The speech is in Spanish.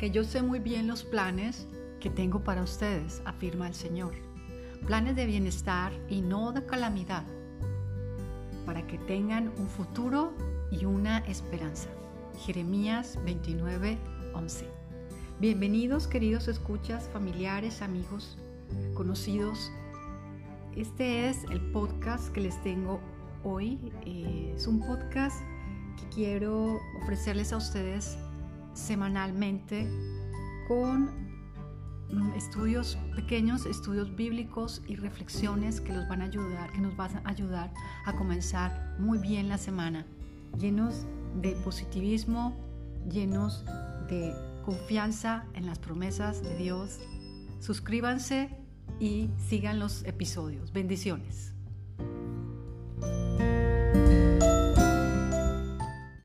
que yo sé muy bien los planes que tengo para ustedes, afirma el Señor. Planes de bienestar y no de calamidad, para que tengan un futuro y una esperanza. Jeremías 29, 11. Bienvenidos queridos escuchas, familiares, amigos, conocidos. Este es el podcast que les tengo hoy. Eh, es un podcast que quiero ofrecerles a ustedes semanalmente con mm, estudios pequeños, estudios bíblicos y reflexiones que los van a ayudar, que nos van a ayudar a comenzar muy bien la semana, llenos de positivismo, llenos de confianza en las promesas de Dios. Suscríbanse y sigan los episodios. Bendiciones.